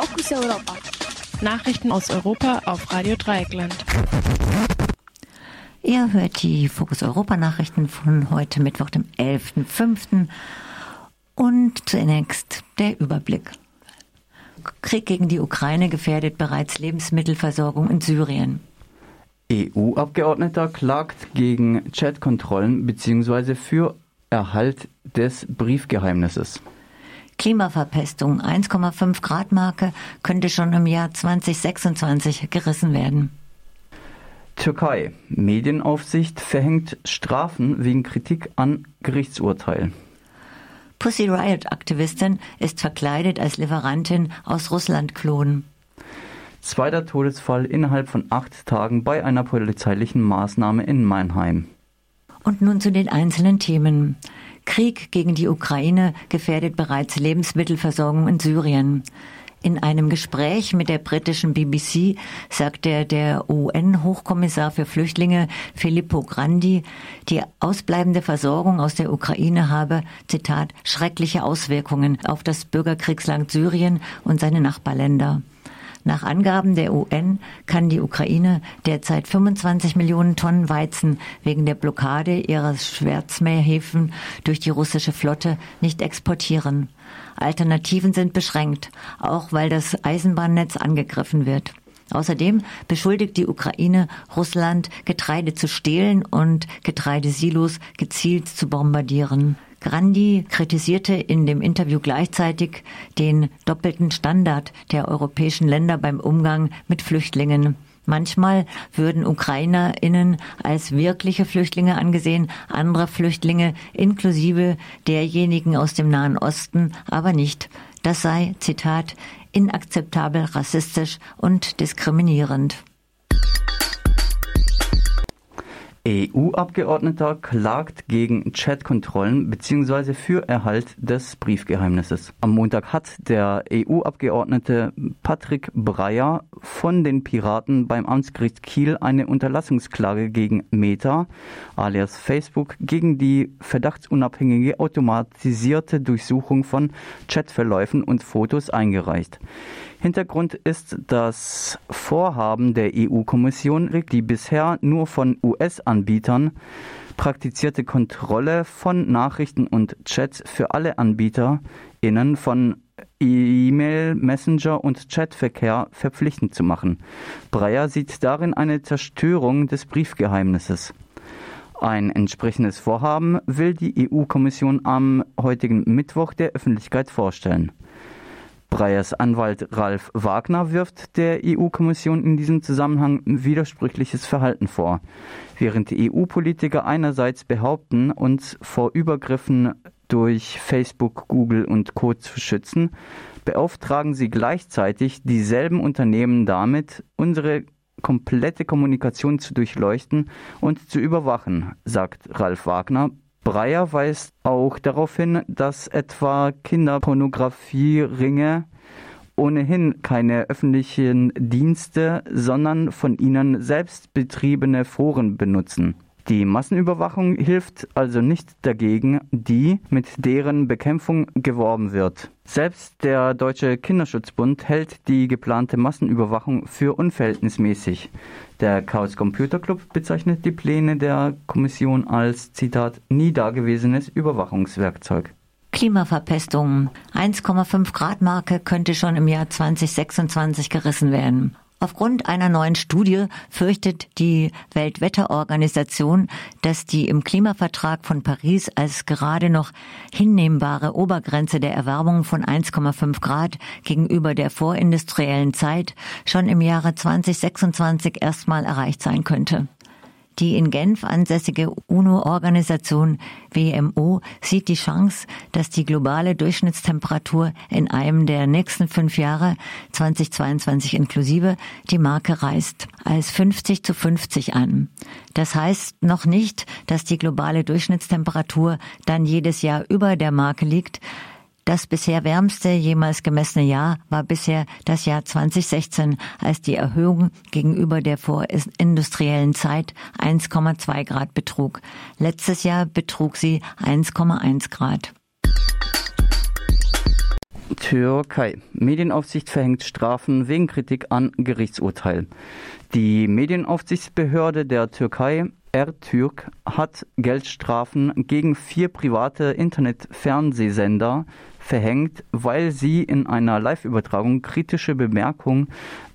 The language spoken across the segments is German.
Fokus Europa. Nachrichten aus Europa auf Radio Dreieckland. Ihr hört die Fokus Europa Nachrichten von heute Mittwoch, dem 11.05. Und zunächst der Überblick. Krieg gegen die Ukraine gefährdet bereits Lebensmittelversorgung in Syrien. EU-Abgeordneter klagt gegen Chatkontrollen bzw. für Erhalt des Briefgeheimnisses. Klimaverpestung 1,5 Grad Marke könnte schon im Jahr 2026 gerissen werden. Türkei. Medienaufsicht verhängt Strafen wegen Kritik an Gerichtsurteil. Pussy Riot-Aktivistin ist verkleidet als Lieferantin aus Russland-Klon. Zweiter Todesfall innerhalb von acht Tagen bei einer polizeilichen Maßnahme in Mannheim. Und nun zu den einzelnen Themen. Krieg gegen die Ukraine gefährdet bereits Lebensmittelversorgung in Syrien. In einem Gespräch mit der britischen BBC sagte der UN-Hochkommissar für Flüchtlinge Filippo Grandi, die ausbleibende Versorgung aus der Ukraine habe, Zitat, schreckliche Auswirkungen auf das Bürgerkriegsland Syrien und seine Nachbarländer. Nach Angaben der UN kann die Ukraine derzeit 25 Millionen Tonnen Weizen wegen der Blockade ihrer Schwarzmeerhäfen durch die russische Flotte nicht exportieren. Alternativen sind beschränkt, auch weil das Eisenbahnnetz angegriffen wird. Außerdem beschuldigt die Ukraine Russland, Getreide zu stehlen und Getreidesilos gezielt zu bombardieren. Grandi kritisierte in dem Interview gleichzeitig den doppelten Standard der europäischen Länder beim Umgang mit Flüchtlingen. Manchmal würden UkrainerInnen als wirkliche Flüchtlinge angesehen, andere Flüchtlinge inklusive derjenigen aus dem Nahen Osten aber nicht. Das sei, Zitat, inakzeptabel rassistisch und diskriminierend. EU-Abgeordneter klagt gegen Chatkontrollen bzw. für Erhalt des Briefgeheimnisses. Am Montag hat der EU-Abgeordnete Patrick Breyer von den Piraten beim Amtsgericht Kiel eine Unterlassungsklage gegen Meta alias Facebook gegen die verdachtsunabhängige automatisierte Durchsuchung von Chatverläufen und Fotos eingereicht. Hintergrund ist das Vorhaben der EU-Kommission, die bisher nur von US-Anbietern praktizierte Kontrolle von Nachrichten und Chats für alle AnbieterInnen von E-Mail, Messenger und Chatverkehr verpflichtend zu machen. Breyer sieht darin eine Zerstörung des Briefgeheimnisses. Ein entsprechendes Vorhaben will die EU-Kommission am heutigen Mittwoch der Öffentlichkeit vorstellen. Breyers Anwalt Ralf Wagner wirft der EU-Kommission in diesem Zusammenhang widersprüchliches Verhalten vor. Während EU-Politiker einerseits behaupten, uns vor Übergriffen durch Facebook, Google und Co. zu schützen, beauftragen sie gleichzeitig dieselben Unternehmen damit, unsere komplette Kommunikation zu durchleuchten und zu überwachen, sagt Ralf Wagner, Breyer weist auch darauf hin, dass etwa Kinderpornografieringe ohnehin keine öffentlichen Dienste, sondern von ihnen selbst betriebene Foren benutzen. Die Massenüberwachung hilft also nicht dagegen, die mit deren Bekämpfung geworben wird. Selbst der Deutsche Kinderschutzbund hält die geplante Massenüberwachung für unverhältnismäßig. Der Chaos Computer Club bezeichnet die Pläne der Kommission als Zitat nie dagewesenes Überwachungswerkzeug. Klimaverpestung. 1,5 Grad Marke könnte schon im Jahr 2026 gerissen werden. Aufgrund einer neuen Studie fürchtet die Weltwetterorganisation, dass die im Klimavertrag von Paris als gerade noch hinnehmbare Obergrenze der Erwärmung von 1,5 Grad gegenüber der vorindustriellen Zeit schon im Jahre 2026 erstmal erreicht sein könnte. Die in Genf ansässige UNO-Organisation WMO sieht die Chance, dass die globale Durchschnittstemperatur in einem der nächsten fünf Jahre, 2022 inklusive, die Marke reißt, als 50 zu 50 an. Das heißt noch nicht, dass die globale Durchschnittstemperatur dann jedes Jahr über der Marke liegt, das bisher wärmste jemals gemessene Jahr war bisher das Jahr 2016, als die Erhöhung gegenüber der vorindustriellen Zeit 1,2 Grad betrug. Letztes Jahr betrug sie 1,1 Grad. Türkei. Medienaufsicht verhängt Strafen wegen Kritik an Gerichtsurteil. Die Medienaufsichtsbehörde der Türkei R-Türk hat Geldstrafen gegen vier private Internet-Fernsehsender verhängt, weil sie in einer Live-Übertragung kritische Bemerkungen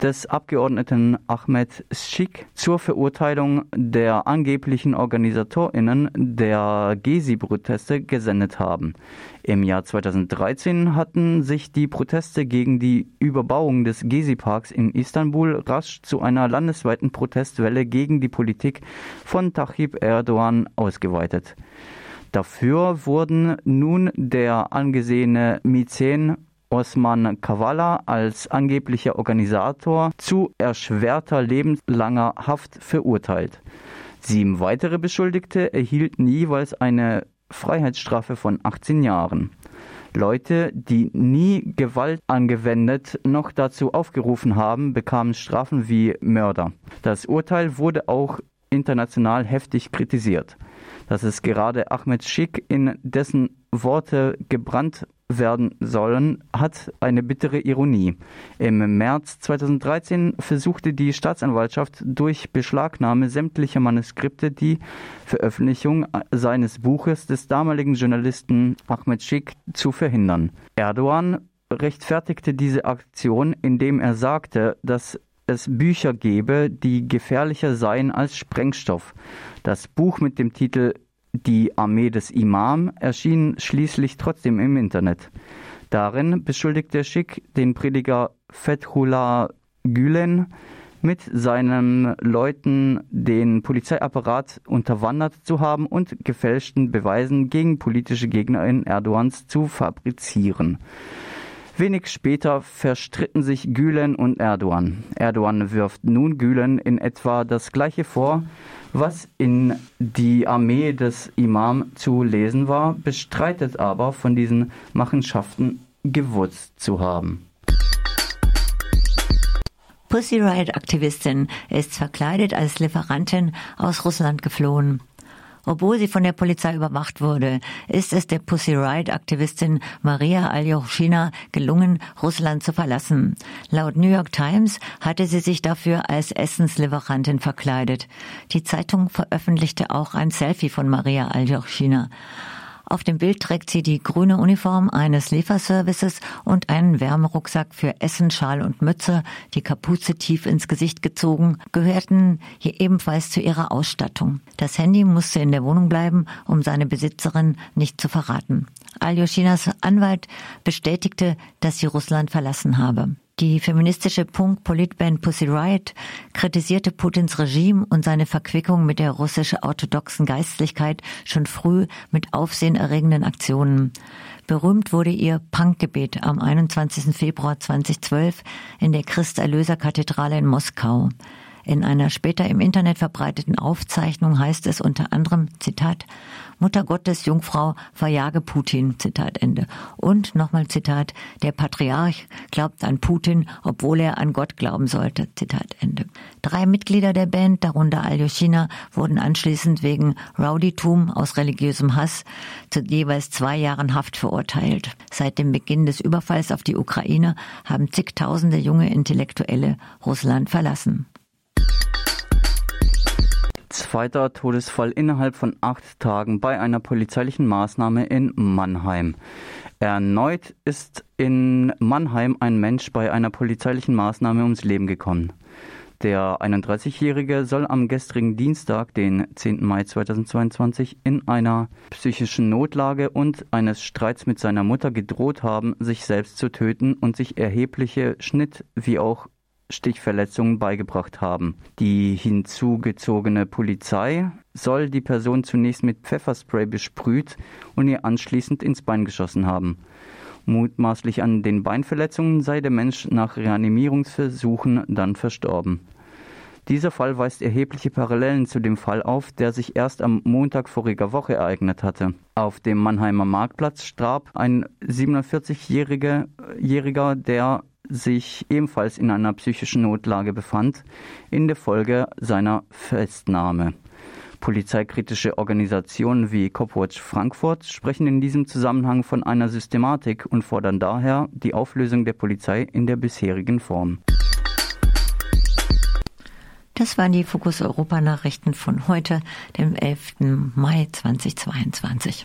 des Abgeordneten Ahmed Schick zur Verurteilung der angeblichen OrganisatorInnen der Gezi-Proteste gesendet haben. Im Jahr 2013 hatten sich die Proteste gegen die Überbauung des Gezi-Parks in Istanbul rasch zu einer landesweiten Protestwelle gegen die Politik von Tayyip Erdogan ausgeweitet. Dafür wurden nun der angesehene Mäzen Osman Kavala als angeblicher Organisator zu erschwerter lebenslanger Haft verurteilt. Sieben weitere Beschuldigte erhielten jeweils eine Freiheitsstrafe von 18 Jahren. Leute, die nie Gewalt angewendet noch dazu aufgerufen haben, bekamen Strafen wie Mörder. Das Urteil wurde auch international heftig kritisiert dass es gerade Ahmed Schick in dessen Worte gebrannt werden sollen, hat eine bittere Ironie. Im März 2013 versuchte die Staatsanwaltschaft durch Beschlagnahme sämtlicher Manuskripte die Veröffentlichung seines Buches des damaligen Journalisten Ahmed Schick zu verhindern. Erdogan rechtfertigte diese Aktion, indem er sagte, dass es Bücher gebe, die gefährlicher seien als Sprengstoff. Das Buch mit dem Titel Die Armee des Imam erschien schließlich trotzdem im Internet. Darin beschuldigt der Schick den Prediger Fethullah Gülen, mit seinen Leuten den Polizeiapparat unterwandert zu haben und gefälschten Beweisen gegen politische Gegner in Erdogans zu fabrizieren. Wenig später verstritten sich Gülen und Erdogan. Erdogan wirft nun Gülen in etwa das gleiche vor, was in die Armee des Imam zu lesen war, bestreitet aber von diesen Machenschaften gewusst zu haben. Pussy Riot-Aktivistin ist verkleidet als Lieferantin aus Russland geflohen. Obwohl sie von der Polizei überwacht wurde, ist es der Pussy Riot-Aktivistin Maria Aljoschina gelungen, Russland zu verlassen. Laut New York Times hatte sie sich dafür als Essenslieferantin verkleidet. Die Zeitung veröffentlichte auch ein Selfie von Maria Aljoschina. Auf dem Bild trägt sie die grüne Uniform eines Lieferservices und einen Wärmerucksack für Essen, Schal und Mütze, die Kapuze tief ins Gesicht gezogen, gehörten hier ebenfalls zu ihrer Ausstattung. Das Handy musste in der Wohnung bleiben, um seine Besitzerin nicht zu verraten. Aljoshinas Anwalt bestätigte, dass sie Russland verlassen habe. Die feministische Punk-Politband Pussy Riot kritisierte Putins Regime und seine Verquickung mit der russisch-orthodoxen Geistlichkeit schon früh mit aufsehenerregenden Aktionen. Berühmt wurde ihr Punkgebet am 21. Februar 2012 in der Christ-Erlöser-Kathedrale in Moskau. In einer später im Internet verbreiteten Aufzeichnung heißt es unter anderem, Zitat, Mutter Gottes, Jungfrau, verjage Putin, Zitat Ende. Und nochmal Zitat, der Patriarch glaubt an Putin, obwohl er an Gott glauben sollte, Zitat Ende. Drei Mitglieder der Band, darunter Aljoschina, wurden anschließend wegen Rowdytum aus religiösem Hass zu jeweils zwei Jahren Haft verurteilt. Seit dem Beginn des Überfalls auf die Ukraine haben zigtausende junge Intellektuelle Russland verlassen. Zweiter Todesfall innerhalb von acht Tagen bei einer polizeilichen Maßnahme in Mannheim. Erneut ist in Mannheim ein Mensch bei einer polizeilichen Maßnahme ums Leben gekommen. Der 31-Jährige soll am gestrigen Dienstag, den 10. Mai 2022, in einer psychischen Notlage und eines Streits mit seiner Mutter gedroht haben, sich selbst zu töten und sich erhebliche Schnitt- wie auch Stichverletzungen beigebracht haben. Die hinzugezogene Polizei soll die Person zunächst mit Pfefferspray besprüht und ihr anschließend ins Bein geschossen haben. Mutmaßlich an den Beinverletzungen sei der Mensch nach Reanimierungsversuchen dann verstorben. Dieser Fall weist erhebliche Parallelen zu dem Fall auf, der sich erst am Montag voriger Woche ereignet hatte. Auf dem Mannheimer Marktplatz starb ein 47-Jähriger, der sich ebenfalls in einer psychischen Notlage befand, in der Folge seiner Festnahme. Polizeikritische Organisationen wie Copwatch Frankfurt sprechen in diesem Zusammenhang von einer Systematik und fordern daher die Auflösung der Polizei in der bisherigen Form. Das waren die Fokus Europa Nachrichten von heute, dem 11. Mai 2022.